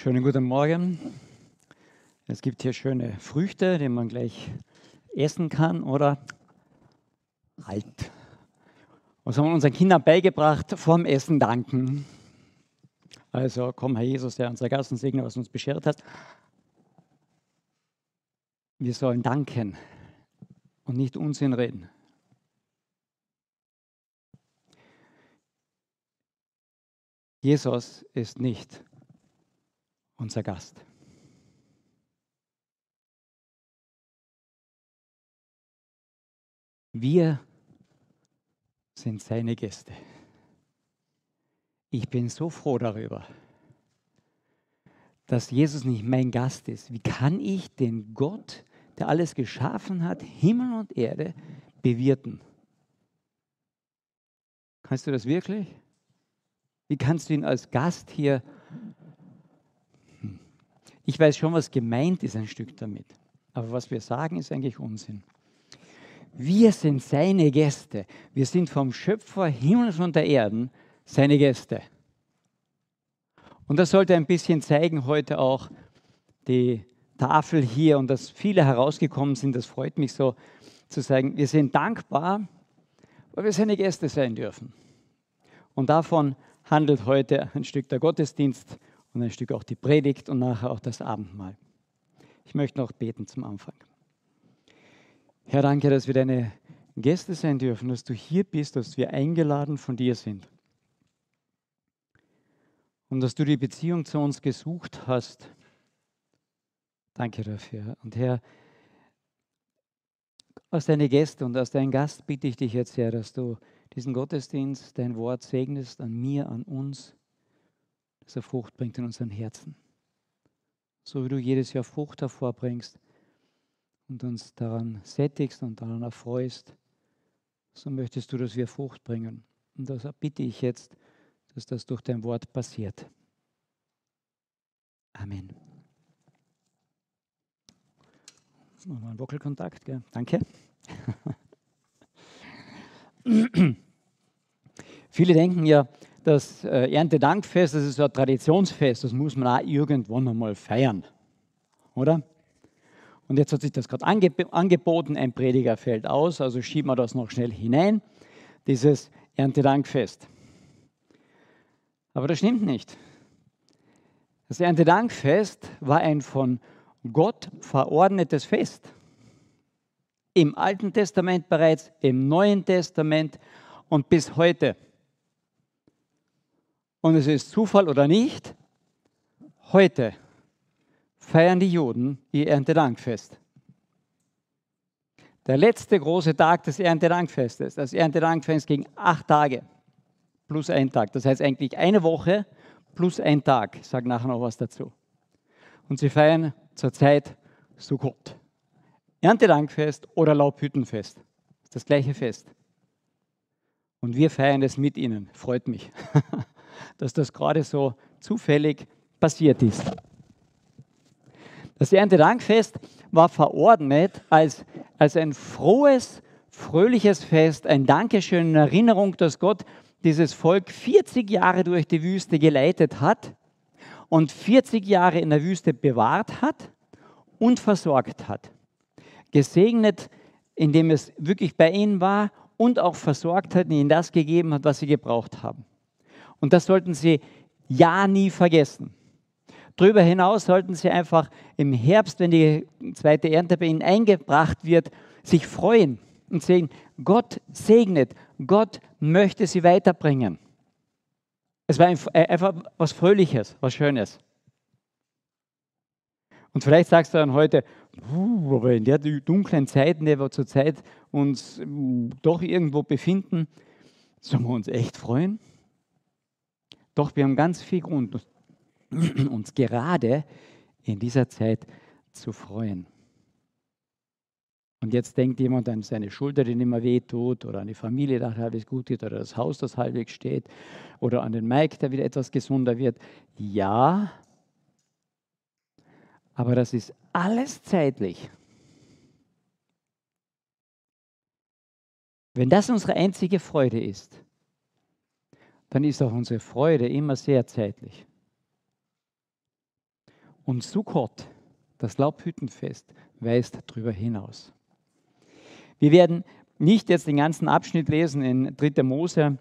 Schönen guten Morgen. Es gibt hier schöne Früchte, die man gleich essen kann oder halt. Was haben wir unseren Kindern beigebracht? Vorm Essen danken. Also komm, Herr Jesus, der unsere Gassen segne, was uns beschert hast. Wir sollen danken und nicht Unsinn reden. Jesus ist nicht unser Gast. Wir sind seine Gäste. Ich bin so froh darüber, dass Jesus nicht mein Gast ist. Wie kann ich den Gott, der alles geschaffen hat, Himmel und Erde, bewirten? Kannst du das wirklich? Wie kannst du ihn als Gast hier ich weiß schon, was gemeint ist ein Stück damit. Aber was wir sagen, ist eigentlich Unsinn. Wir sind seine Gäste. Wir sind vom Schöpfer Himmels und der Erden seine Gäste. Und das sollte ein bisschen zeigen heute auch die Tafel hier und dass viele herausgekommen sind. Das freut mich so zu sagen, wir sind dankbar, weil wir seine Gäste sein dürfen. Und davon handelt heute ein Stück der Gottesdienst und ein Stück auch die Predigt und nachher auch das Abendmahl. Ich möchte noch beten zum Anfang. Herr, danke, dass wir deine Gäste sein dürfen, dass du hier bist, dass wir eingeladen von dir sind. Und dass du die Beziehung zu uns gesucht hast. Danke dafür. Und Herr, aus deinen Gästen und aus deinem Gast bitte ich dich jetzt, Herr, dass du diesen Gottesdienst, dein Wort segnest an mir, an uns dass er Frucht bringt in unseren Herzen. So wie du jedes Jahr Frucht hervorbringst und uns daran sättigst und daran erfreust, so möchtest du, dass wir Frucht bringen. Und das bitte ich jetzt, dass das durch dein Wort passiert. Amen. Nochmal einen Wockelkontakt, gell? danke. Viele denken ja, das äh, Erntedankfest, das ist so ein Traditionsfest, das muss man auch irgendwann einmal feiern, oder? Und jetzt hat sich das gerade angeboten, ein Prediger fällt aus, also schieben wir das noch schnell hinein, dieses Erntedankfest. Aber das stimmt nicht. Das Erntedankfest war ein von Gott verordnetes Fest. Im Alten Testament bereits, im Neuen Testament und bis heute. Und es ist Zufall oder nicht, heute feiern die Juden ihr Erntedankfest. Der letzte große Tag des Erntedankfestes. Das Erntedankfest ging acht Tage plus ein Tag. Das heißt eigentlich eine Woche plus ein Tag. Ich sage nachher noch was dazu. Und sie feiern zurzeit Sukkot. Erntedankfest oder Laubhüttenfest. Das gleiche Fest. Und wir feiern es mit ihnen. Freut mich. dass das gerade so zufällig passiert ist. Das Erntedankfest war verordnet als, als ein frohes, fröhliches Fest, ein Dankeschön in Erinnerung, dass Gott dieses Volk 40 Jahre durch die Wüste geleitet hat und 40 Jahre in der Wüste bewahrt hat und versorgt hat. Gesegnet, indem es wirklich bei ihnen war und auch versorgt hat ihnen das gegeben hat, was sie gebraucht haben. Und das sollten Sie ja nie vergessen. Darüber hinaus sollten Sie einfach im Herbst, wenn die zweite Ernte bei Ihnen eingebracht wird, sich freuen und sehen, Gott segnet, Gott möchte Sie weiterbringen. Es war äh, einfach was Fröhliches, was Schönes. Und vielleicht sagst du dann heute, aber in der dunklen Zeit, in der wir zurzeit uns doch irgendwo befinden, sollen wir uns echt freuen? Doch wir haben ganz viel Grund, uns gerade in dieser Zeit zu freuen. Und jetzt denkt jemand an seine Schulter, die nicht mehr wehtut, oder an die Familie, die halbwegs gut geht, oder das Haus, das halbwegs steht, oder an den Mike, der wieder etwas gesunder wird. Ja, aber das ist alles zeitlich. Wenn das unsere einzige Freude ist, dann ist auch unsere Freude immer sehr zeitlich. Und Sukkot, das Laubhüttenfest, weist darüber hinaus. Wir werden nicht jetzt den ganzen Abschnitt lesen in 3. Mose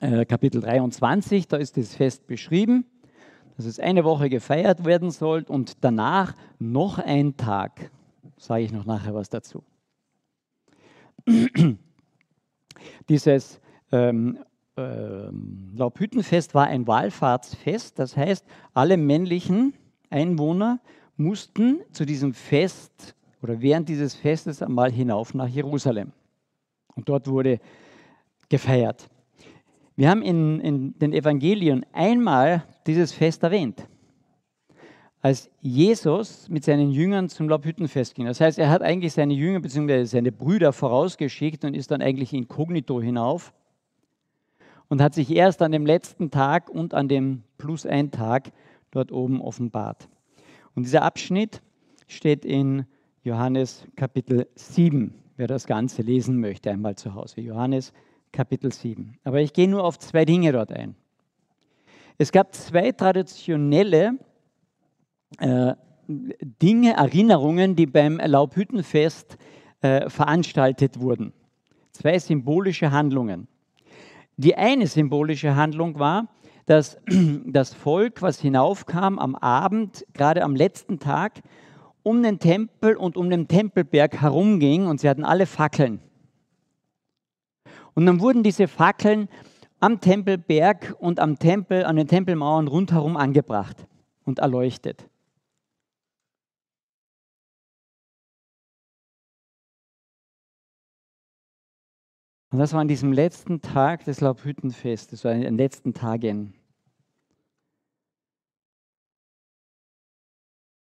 äh, Kapitel 23, da ist das Fest beschrieben, dass es eine Woche gefeiert werden soll und danach noch ein Tag. Sage ich noch nachher was dazu. Dieses ähm, ähm, Laubhüttenfest war ein Wallfahrtsfest, das heißt, alle männlichen Einwohner mussten zu diesem Fest oder während dieses Festes einmal hinauf nach Jerusalem. Und dort wurde gefeiert. Wir haben in, in den Evangelien einmal dieses Fest erwähnt, als Jesus mit seinen Jüngern zum Laubhüttenfest ging. Das heißt, er hat eigentlich seine Jünger bzw. seine Brüder vorausgeschickt und ist dann eigentlich inkognito hinauf und hat sich erst an dem letzten Tag und an dem plus ein Tag dort oben offenbart. Und dieser Abschnitt steht in Johannes Kapitel 7, wer das Ganze lesen möchte, einmal zu Hause. Johannes Kapitel 7. Aber ich gehe nur auf zwei Dinge dort ein. Es gab zwei traditionelle äh, Dinge, Erinnerungen, die beim Laubhüttenfest äh, veranstaltet wurden. Zwei symbolische Handlungen. Die eine symbolische Handlung war, dass das Volk, was hinaufkam am Abend, gerade am letzten Tag, um den Tempel und um den Tempelberg herumging und sie hatten alle Fackeln. Und dann wurden diese Fackeln am Tempelberg und am Tempel, an den Tempelmauern rundherum angebracht und erleuchtet. Und das war an diesem letzten Tag des Laubhüttenfestes, in den letzten Tagen.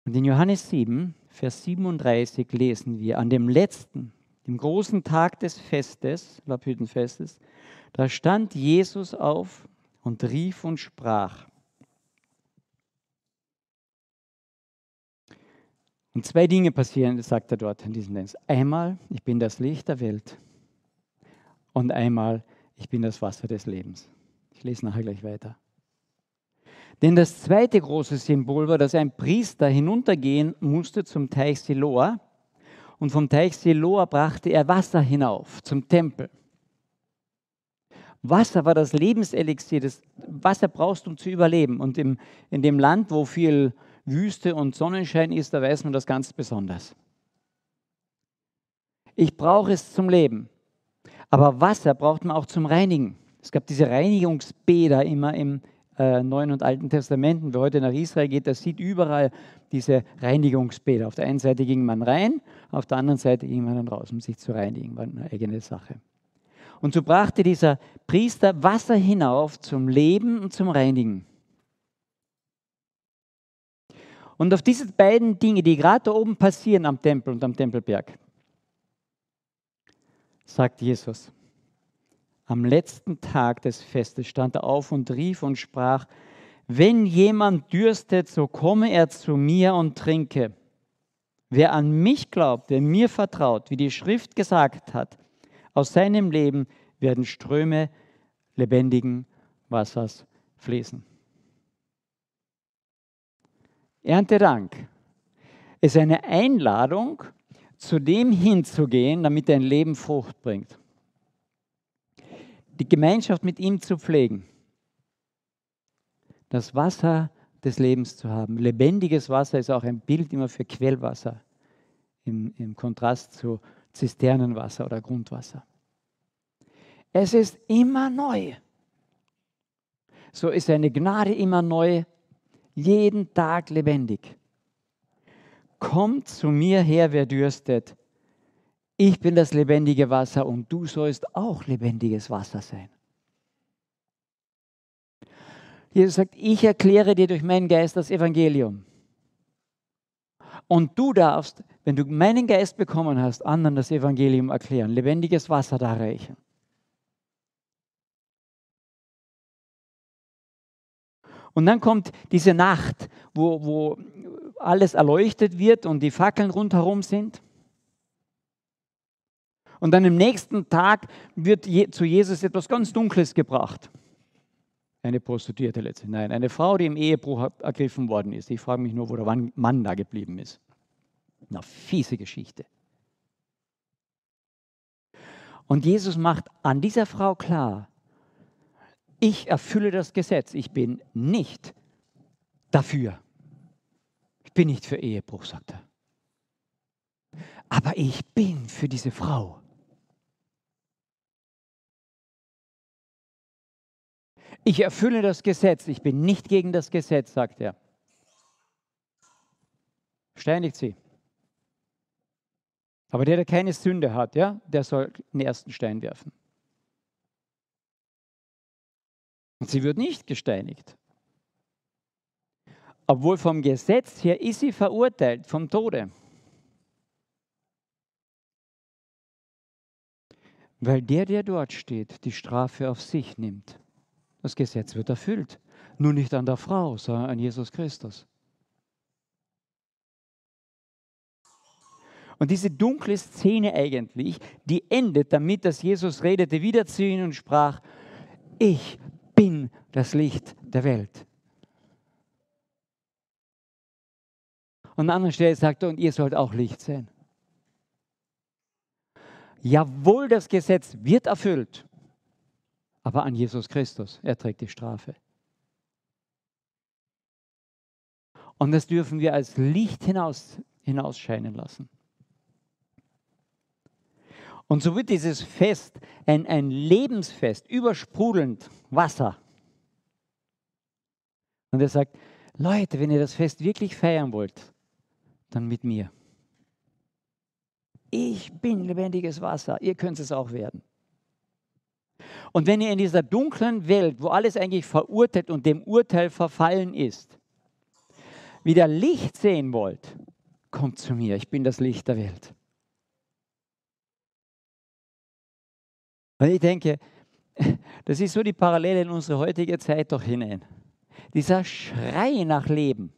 Und in Johannes 7, Vers 37 lesen wir, an dem letzten, dem großen Tag des Festes, Laubhüttenfestes, da stand Jesus auf und rief und sprach. Und zwei Dinge passieren, sagt er dort in diesem Dienst. Einmal, ich bin das Licht der Welt und einmal, ich bin das Wasser des Lebens. Ich lese nachher gleich weiter. Denn das zweite große Symbol war, dass ein Priester hinuntergehen musste zum Teich Siloa und vom Teich Siloa brachte er Wasser hinauf zum Tempel. Wasser war das Lebenselixier, das Wasser brauchst du, um zu überleben. Und im, in dem Land, wo viel Wüste und Sonnenschein ist, da weiß man das ganz besonders. Ich brauche es zum Leben. Aber Wasser braucht man auch zum Reinigen. Es gab diese Reinigungsbäder immer im äh, Neuen und Alten Testamenten. Wer heute nach Israel geht, der sieht überall diese Reinigungsbäder. Auf der einen Seite ging man rein, auf der anderen Seite ging man dann raus, um sich zu reinigen. War eine eigene Sache. Und so brachte dieser Priester Wasser hinauf zum Leben und zum Reinigen. Und auf diese beiden Dinge, die gerade da oben passieren am Tempel und am Tempelberg, sagt Jesus. Am letzten Tag des Festes stand er auf und rief und sprach, wenn jemand dürstet, so komme er zu mir und trinke. Wer an mich glaubt, wer mir vertraut, wie die Schrift gesagt hat, aus seinem Leben werden Ströme lebendigen Wassers fließen. Erntedank ist eine Einladung, zu dem hinzugehen, damit dein Leben Frucht bringt. Die Gemeinschaft mit ihm zu pflegen. Das Wasser des Lebens zu haben. Lebendiges Wasser ist auch ein Bild immer für Quellwasser im, im Kontrast zu Zisternenwasser oder Grundwasser. Es ist immer neu. So ist seine Gnade immer neu, jeden Tag lebendig. Kommt zu mir her, wer dürstet. Ich bin das lebendige Wasser und du sollst auch lebendiges Wasser sein. Jesus sagt, ich erkläre dir durch meinen Geist das Evangelium. Und du darfst, wenn du meinen Geist bekommen hast, anderen das Evangelium erklären, lebendiges Wasser darreichen. Und dann kommt diese Nacht, wo, wo alles erleuchtet wird und die Fackeln rundherum sind. Und dann am nächsten Tag wird zu Jesus etwas ganz Dunkles gebracht. Eine Prostituierte letztlich. Nein, eine Frau, die im Ehebruch ergriffen worden ist. Ich frage mich nur, wo der Mann da geblieben ist. Eine fiese Geschichte. Und Jesus macht an dieser Frau klar, ich erfülle das Gesetz, ich bin nicht dafür. Ich bin nicht für Ehebruch, sagt er. Aber ich bin für diese Frau. Ich erfülle das Gesetz, ich bin nicht gegen das Gesetz, sagt er. Steinigt sie. Aber der, der keine Sünde hat, ja, der soll den ersten Stein werfen. Und sie wird nicht gesteinigt. Obwohl vom Gesetz her ist sie verurteilt vom Tode. Weil der, der dort steht, die Strafe auf sich nimmt. Das Gesetz wird erfüllt. Nur nicht an der Frau, sondern an Jesus Christus. Und diese dunkle Szene eigentlich, die endet damit, dass Jesus redete wieder zu ihnen und sprach, ich bin das Licht der Welt. Und an anderer Stelle sagt er, und ihr sollt auch Licht sein. Jawohl, das Gesetz wird erfüllt, aber an Jesus Christus, er trägt die Strafe. Und das dürfen wir als Licht hinaus, hinausscheinen lassen. Und so wird dieses Fest ein, ein Lebensfest, übersprudelnd Wasser. Und er sagt, Leute, wenn ihr das Fest wirklich feiern wollt, dann mit mir. Ich bin lebendiges Wasser, ihr könnt es auch werden. Und wenn ihr in dieser dunklen Welt, wo alles eigentlich verurteilt und dem Urteil verfallen ist, wieder Licht sehen wollt, kommt zu mir, ich bin das Licht der Welt. Und ich denke, das ist so die Parallele in unsere heutige Zeit doch hinein. Dieser Schrei nach Leben.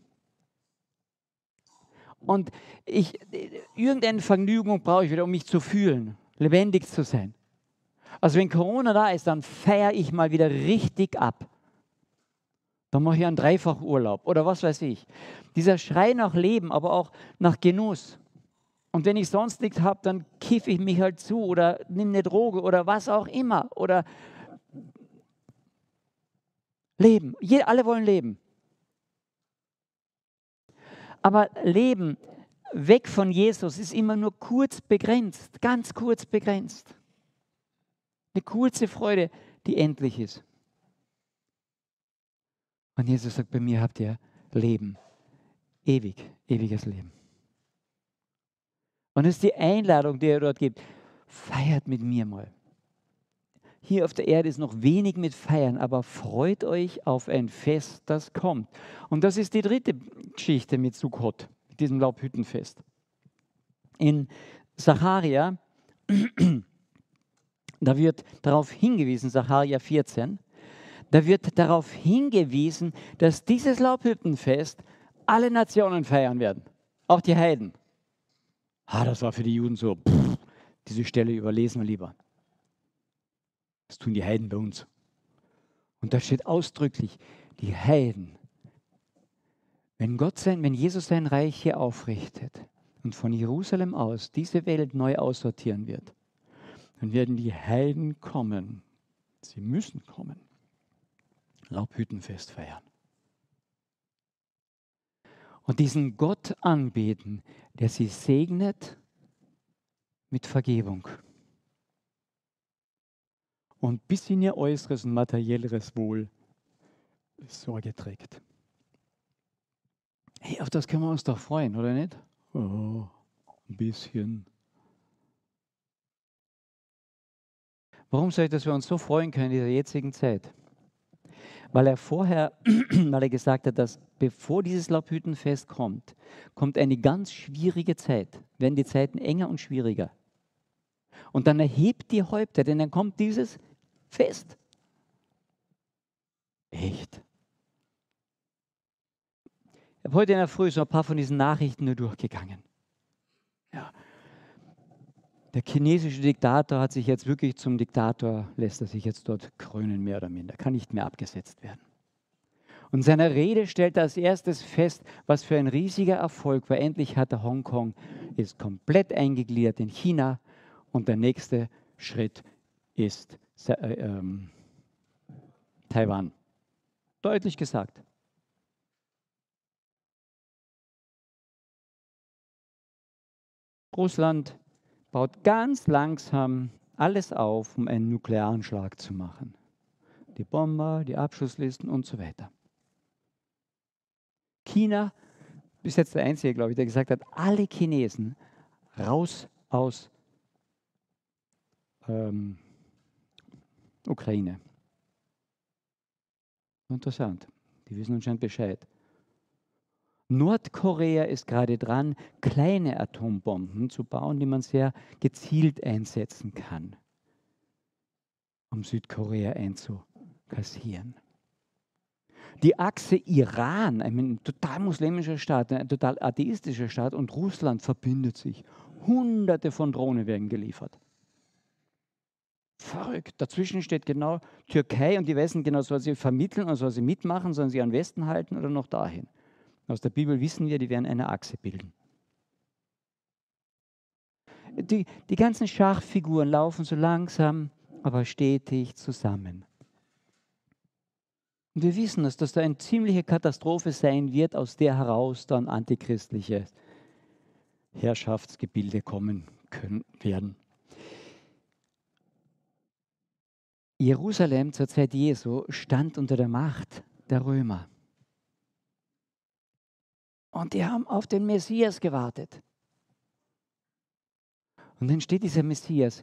Und ich, irgendeine Vergnügung brauche ich wieder, um mich zu fühlen, lebendig zu sein. Also wenn Corona da ist, dann feiere ich mal wieder richtig ab. Dann mache ich einen Dreifachurlaub oder was weiß ich. Dieser Schrei nach Leben, aber auch nach Genuss. Und wenn ich sonst nichts habe, dann kiffe ich mich halt zu oder nehme eine Droge oder was auch immer. Oder leben. alle wollen leben. Aber Leben weg von Jesus ist immer nur kurz begrenzt, ganz kurz begrenzt. Eine kurze Freude, die endlich ist. Und Jesus sagt, bei mir habt ihr Leben, ewig, ewiges Leben. Und es ist die Einladung, die er dort gibt. Feiert mit mir mal. Hier auf der Erde ist noch wenig mit Feiern, aber freut euch auf ein Fest, das kommt. Und das ist die dritte Geschichte mit Sukkot, mit diesem Laubhüttenfest. In Sacharia, da wird darauf hingewiesen, Sacharia 14, da wird darauf hingewiesen, dass dieses Laubhüttenfest alle Nationen feiern werden, auch die Heiden. Ah, das war für die Juden so, pff, diese Stelle überlesen wir lieber. Das tun die Heiden bei uns. Und da steht ausdrücklich, die Heiden, wenn Gott sein, wenn Jesus sein Reich hier aufrichtet und von Jerusalem aus diese Welt neu aussortieren wird, dann werden die Heiden kommen. Sie müssen kommen. Laubhüttenfest feiern und diesen Gott anbeten, der sie segnet mit Vergebung und bis in ihr äußeres und materielleres Wohl Sorge trägt. Hey, auf das können wir uns doch freuen, oder nicht? Oh, ein bisschen. Warum sage ich, dass wir uns so freuen können in dieser jetzigen Zeit? weil er vorher, weil er gesagt hat, dass bevor dieses Laubhüttenfest kommt, kommt eine ganz schwierige Zeit, werden die Zeiten enger und schwieriger. Und dann erhebt die Häupter, denn dann kommt dieses Fest. Echt? Ich habe heute in der Früh so ein paar von diesen Nachrichten nur durchgegangen. Ja. Der chinesische Diktator hat sich jetzt wirklich zum Diktator, lässt er sich jetzt dort krönen, mehr oder minder, kann nicht mehr abgesetzt werden. Und in seiner Rede stellt er als erstes fest, was für ein riesiger Erfolg, weil endlich hat er Hongkong, ist komplett eingegliedert in China und der nächste Schritt ist Taiwan. Deutlich gesagt. Russland baut ganz langsam alles auf, um einen Nuklearanschlag zu machen. Die Bomber, die Abschusslisten und so weiter. China ist jetzt der Einzige, glaube ich, der gesagt hat, alle Chinesen raus aus ähm, Ukraine. Interessant. Die wissen anscheinend Bescheid. Nordkorea ist gerade dran, kleine Atombomben zu bauen, die man sehr gezielt einsetzen kann, um Südkorea einzukassieren. Die Achse Iran, ein total muslimischer Staat, ein total atheistischer Staat und Russland verbindet sich. Hunderte von Drohnen werden geliefert. Verrückt. Dazwischen steht genau Türkei und die wissen genau, soll sie vermitteln oder soll sie mitmachen, sollen sie an Westen halten oder noch dahin. Aus der Bibel wissen wir, die werden eine Achse bilden. Die, die ganzen Schachfiguren laufen so langsam, aber stetig zusammen. Und wir wissen, dass das da eine ziemliche Katastrophe sein wird, aus der heraus dann antichristliche Herrschaftsgebilde kommen können, werden. Jerusalem zur Zeit Jesu stand unter der Macht der Römer. Und die haben auf den Messias gewartet. Und dann steht dieser Messias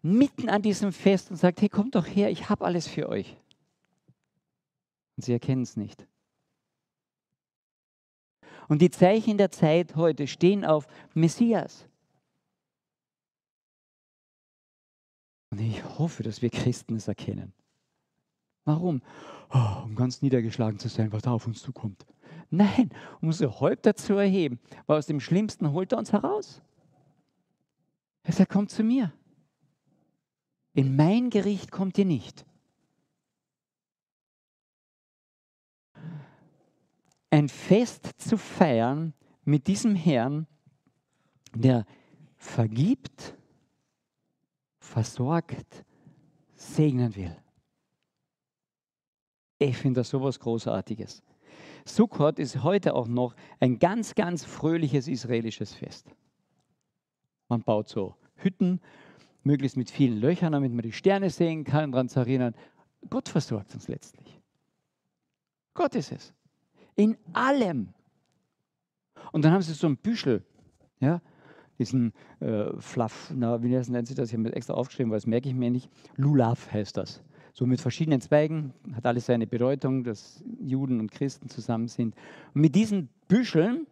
mitten an diesem Fest und sagt, hey, kommt doch her, ich habe alles für euch. Und sie erkennen es nicht. Und die Zeichen der Zeit heute stehen auf Messias. Ich hoffe, dass wir Christen es erkennen. Warum? Oh, um ganz niedergeschlagen zu sein, was da auf uns zukommt. Nein, um unsere Häupter zu erheben, weil aus dem Schlimmsten holt er uns heraus. Er sagt, kommt zu mir. In mein Gericht kommt ihr nicht. Ein Fest zu feiern mit diesem Herrn, der vergibt, versorgt, segnen will. Ich finde das sowas Großartiges. Sukkot ist heute auch noch ein ganz, ganz fröhliches israelisches Fest. Man baut so Hütten, möglichst mit vielen Löchern, damit man die Sterne sehen kann, daran zu erinnern, Gott versorgt uns letztlich. Gott ist es. In allem. Und dann haben sie so ein Büschel, ja, diesen äh, Fluff, na, wie nennt sich das? Ich habe mir extra aufgeschrieben, weil das merke ich mir nicht. Lulav heißt das so mit verschiedenen Zweigen, hat alles seine Bedeutung, dass Juden und Christen zusammen sind. Und mit diesen Büscheln,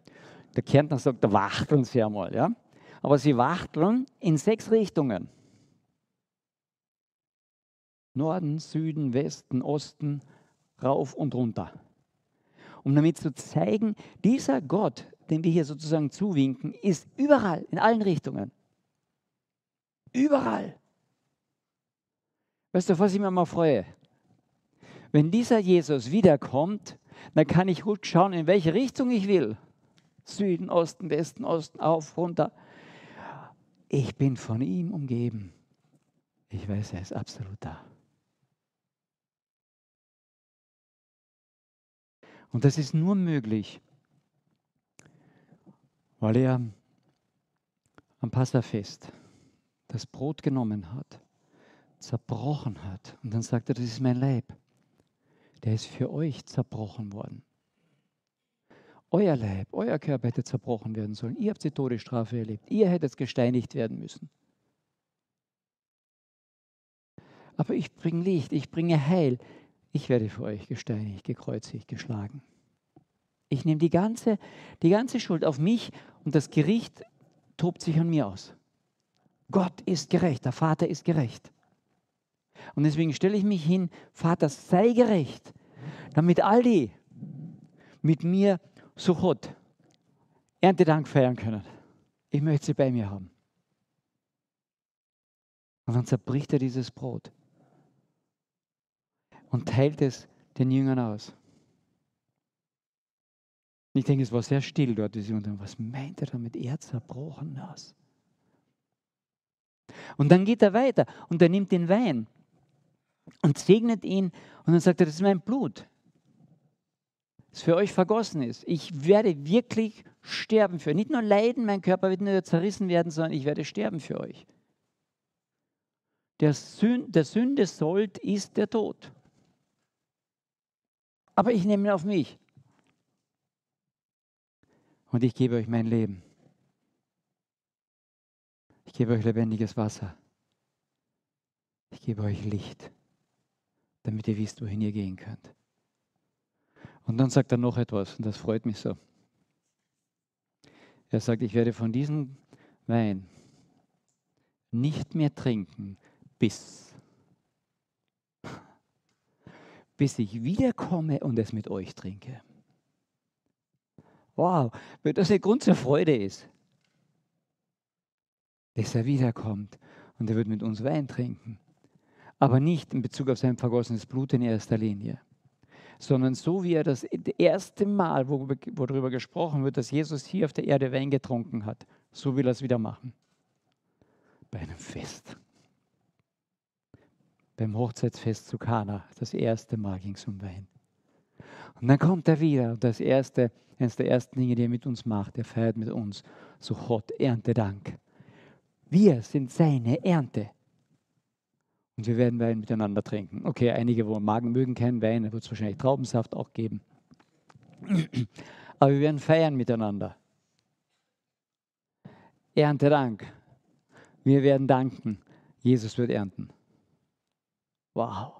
der Kärntner sagt, da wachteln sie einmal, ja, aber sie wachteln in sechs Richtungen. Norden, Süden, Westen, Osten, rauf und runter. Um damit zu zeigen, dieser Gott, den wir hier sozusagen zuwinken, ist überall, in allen Richtungen. Überall. Weißt du, was ich mir mal freue? Wenn dieser Jesus wiederkommt, dann kann ich gut schauen, in welche Richtung ich will. Süden, Osten, Westen, Osten, auf, runter. Ich bin von ihm umgeben. Ich weiß, er ist absolut da. Und das ist nur möglich, weil er am Passafest das Brot genommen hat zerbrochen hat. Und dann sagt er, das ist mein Leib. Der ist für euch zerbrochen worden. Euer Leib, euer Körper hätte zerbrochen werden sollen. Ihr habt die Todesstrafe erlebt. Ihr hättet gesteinigt werden müssen. Aber ich bringe Licht, ich bringe Heil. Ich werde für euch gesteinigt, gekreuzigt, geschlagen. Ich nehme die ganze, die ganze Schuld auf mich und das Gericht tobt sich an mir aus. Gott ist gerecht, der Vater ist gerecht. Und deswegen stelle ich mich hin, Vater, sei gerecht, damit all die mit mir Suchot, Erntedank feiern können. Ich möchte sie bei mir haben. Und dann zerbricht er dieses Brot und teilt es den Jüngern aus. Ich denke, es war sehr still dort. Und was meint er damit? Er zerbrochen das. Und dann geht er weiter und er nimmt den Wein und segnet ihn und dann sagt er, das ist mein Blut, das für euch vergossen ist. Ich werde wirklich sterben für euch. Nicht nur leiden, mein Körper wird nur zerrissen werden, sondern ich werde sterben für euch. Der, Sünd, der Sünde Sold ist der Tod. Aber ich nehme ihn auf mich. Und ich gebe euch mein Leben. Ich gebe euch lebendiges Wasser. Ich gebe euch Licht, damit ihr wisst, wohin ihr gehen könnt. Und dann sagt er noch etwas, und das freut mich so. Er sagt, ich werde von diesem Wein nicht mehr trinken, bis, bis ich wiederkomme und es mit euch trinke. Wow, wenn das ein Grund zur Freude ist, dass er wiederkommt und er wird mit uns Wein trinken. Aber nicht in Bezug auf sein vergossenes Blut in erster Linie, sondern so wie er das erste Mal, wo, wo darüber gesprochen wird, dass Jesus hier auf der Erde Wein getrunken hat, so will er es wieder machen. Bei einem Fest. Beim Hochzeitsfest zu Kana, das erste Mal ging es um Wein. Und dann kommt er wieder und das erste, eines der ersten Dinge, die er mit uns macht, er feiert mit uns so Gott, Erntedank. Wir sind seine Ernte. Und wir werden Wein miteinander trinken. Okay, einige, wo Magen mögen keinen Wein, da wird es wahrscheinlich Traubensaft auch geben. Aber wir werden feiern miteinander. Erntedank. Wir werden danken. Jesus wird ernten. Wow.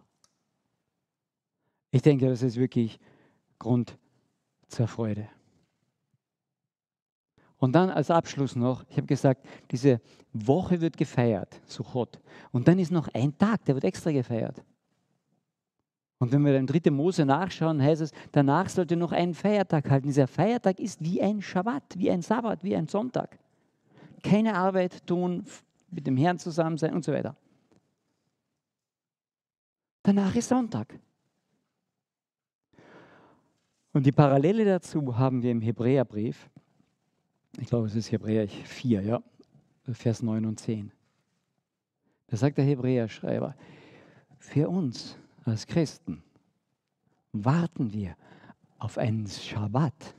Ich denke, das ist wirklich Grund zur Freude. Und dann als Abschluss noch, ich habe gesagt, diese Woche wird gefeiert, Sukkot. Und dann ist noch ein Tag, der wird extra gefeiert. Und wenn wir dann 3. Mose nachschauen, heißt es, danach sollte noch ein Feiertag halten. Dieser Feiertag ist wie ein Schabbat, wie ein Sabbat, wie ein Sonntag. Keine Arbeit tun, mit dem Herrn zusammen sein und so weiter. Danach ist Sonntag. Und die Parallele dazu haben wir im Hebräerbrief. Ich glaube, es ist Hebräer 4, ja, Vers 9 und 10. Da sagt der Hebräerschreiber, für uns als Christen warten wir auf einen Schabbat,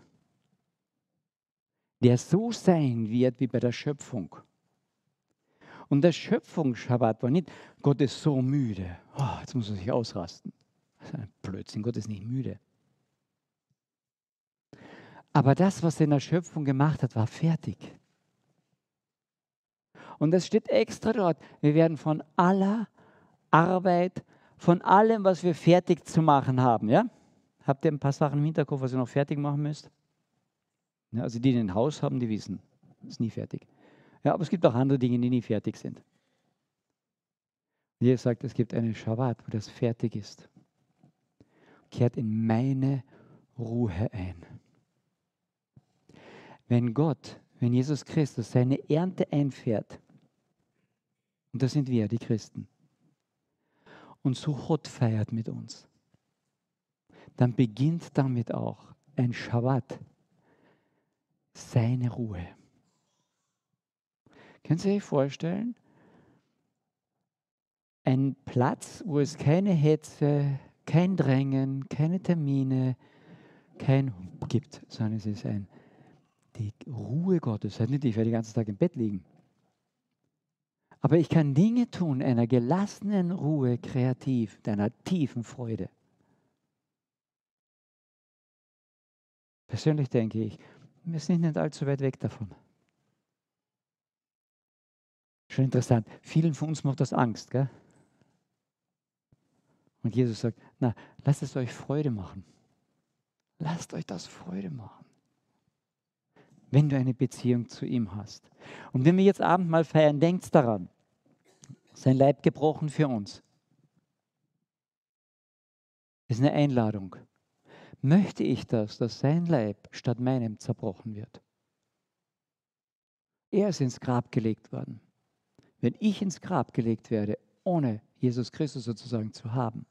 der so sein wird wie bei der Schöpfung. Und der Schöpfungsschabbat war nicht, Gott ist so müde, oh, jetzt muss er sich ausrasten. Das ist ein Blödsinn, Gott ist nicht müde. Aber das, was er in der Schöpfung gemacht hat, war fertig. Und es steht extra dort, wir werden von aller Arbeit, von allem, was wir fertig zu machen haben, ja? Habt ihr ein paar Sachen im Hinterkopf, was ihr noch fertig machen müsst? Ja, also die, die ein Haus haben, die wissen, ist nie fertig. Ja, aber es gibt auch andere Dinge, die nie fertig sind. Jesus sagt, es gibt einen Schabbat, wo das fertig ist. Kehrt in meine Ruhe ein. Wenn Gott, wenn Jesus Christus seine Ernte einfährt, und das sind wir, die Christen, und Suchot feiert mit uns, dann beginnt damit auch ein Schabbat, seine Ruhe. Können Sie sich vorstellen, ein Platz, wo es keine Hetze, kein Drängen, keine Termine, kein gibt, sondern es ist ein die Ruhe Gottes. Heißt nicht, ich werde den ganzen Tag im Bett liegen. Aber ich kann Dinge tun, einer gelassenen Ruhe, kreativ, einer tiefen Freude. Persönlich denke ich, wir sind nicht allzu weit weg davon. Schon interessant. Vielen von uns macht das Angst, gell? Und Jesus sagt, na, lasst es euch Freude machen. Lasst euch das Freude machen wenn du eine Beziehung zu ihm hast. Und wenn wir jetzt Abendmahl feiern, denkt daran, sein Leib gebrochen für uns. Das ist eine Einladung. Möchte ich das, dass sein Leib statt meinem zerbrochen wird? Er ist ins Grab gelegt worden. wenn ich ins Grab gelegt werde, ohne Jesus Christus sozusagen zu haben,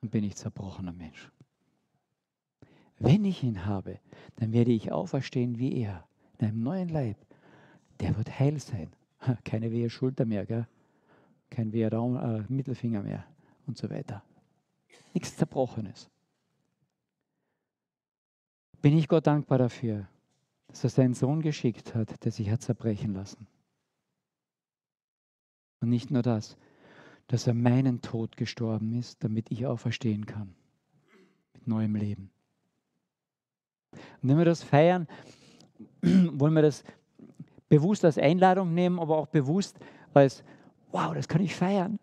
dann bin ich zerbrochener Mensch. Wenn ich ihn habe, dann werde ich auferstehen wie er, in einem neuen Leib. Der wird heil sein. Keine wehe Schulter mehr, gell? kein wehe Raum, äh, Mittelfinger mehr und so weiter. Nichts Zerbrochenes. Bin ich Gott dankbar dafür, dass er seinen Sohn geschickt hat, der sich hat zerbrechen lassen. Und nicht nur das, dass er meinen Tod gestorben ist, damit ich auferstehen kann. Mit neuem Leben. Und wenn wir das feiern, wollen wir das bewusst als Einladung nehmen, aber auch bewusst als, wow, das kann ich feiern.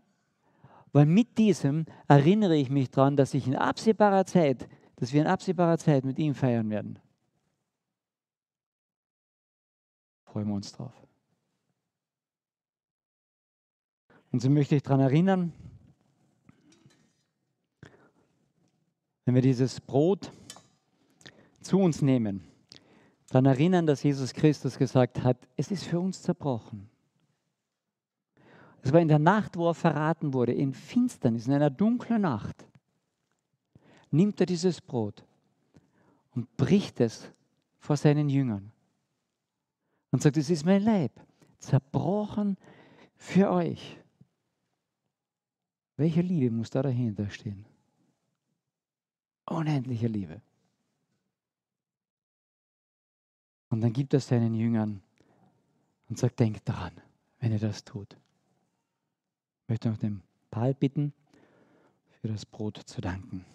Weil mit diesem erinnere ich mich daran, dass ich in absehbarer Zeit, dass wir in absehbarer Zeit mit ihm feiern werden. Freuen wir uns drauf. Und so möchte ich daran erinnern, wenn wir dieses Brot zu uns nehmen, dann erinnern, dass Jesus Christus gesagt hat, es ist für uns zerbrochen. Es war in der Nacht, wo er verraten wurde, in Finsternis, in einer dunklen Nacht, nimmt er dieses Brot und bricht es vor seinen Jüngern und sagt, es ist mein Leib, zerbrochen für euch. Welche Liebe muss da dahinter stehen? Unendliche Liebe. Und dann gibt er seinen Jüngern und sagt, denkt daran, wenn ihr das tut. Ich möchte noch den Paul bitten, für das Brot zu danken.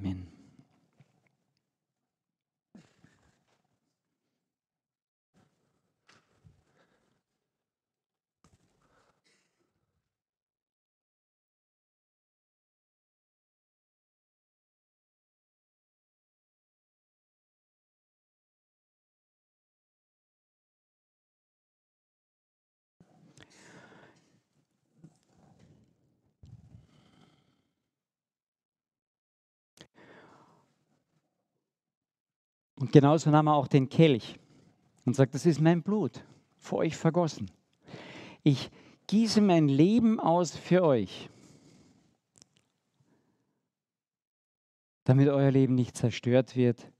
Amen. Und genauso nahm er auch den Kelch und sagt, das ist mein Blut, für euch vergossen. Ich gieße mein Leben aus für euch, damit euer Leben nicht zerstört wird,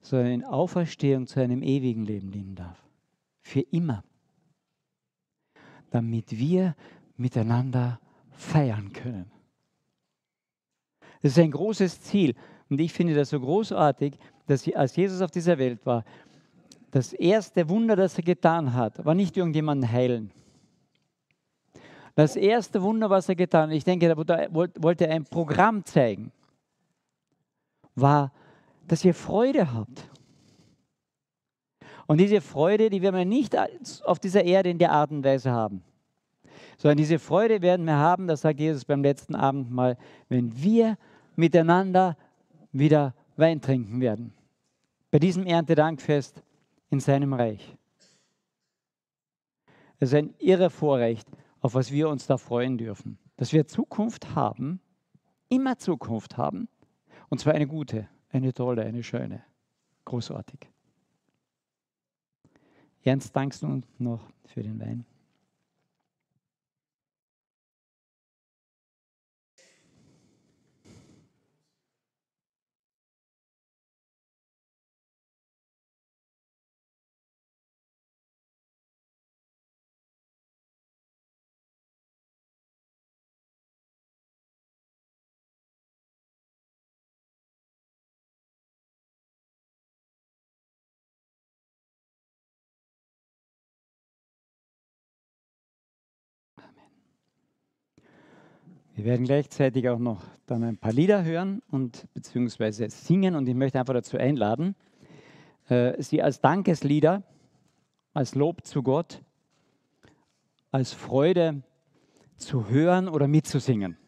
sondern in Auferstehung zu einem ewigen Leben dienen darf. Für immer. Damit wir miteinander feiern können. Das ist ein großes Ziel. Und ich finde das so großartig, dass als Jesus auf dieser Welt war, das erste Wunder, das er getan hat, war nicht irgendjemanden heilen. Das erste Wunder, was er getan hat, ich denke, da wollte er ein Programm zeigen, war, dass ihr Freude habt. Und diese Freude, die werden wir nicht auf dieser Erde in der Art und Weise haben. Sondern diese Freude werden wir haben, das sagt Jesus beim letzten Abend mal, wenn wir miteinander wieder Wein trinken werden. Bei diesem Erntedankfest in seinem Reich. Es ist ein irre Vorrecht, auf was wir uns da freuen dürfen. Dass wir Zukunft haben, immer Zukunft haben. Und zwar eine gute, eine tolle, eine schöne. Großartig. Ernst, dankst du noch für den Wein? Wir werden gleichzeitig auch noch dann ein paar Lieder hören und beziehungsweise singen und ich möchte einfach dazu einladen, äh, sie als Dankeslieder, als Lob zu Gott, als Freude zu hören oder mitzusingen.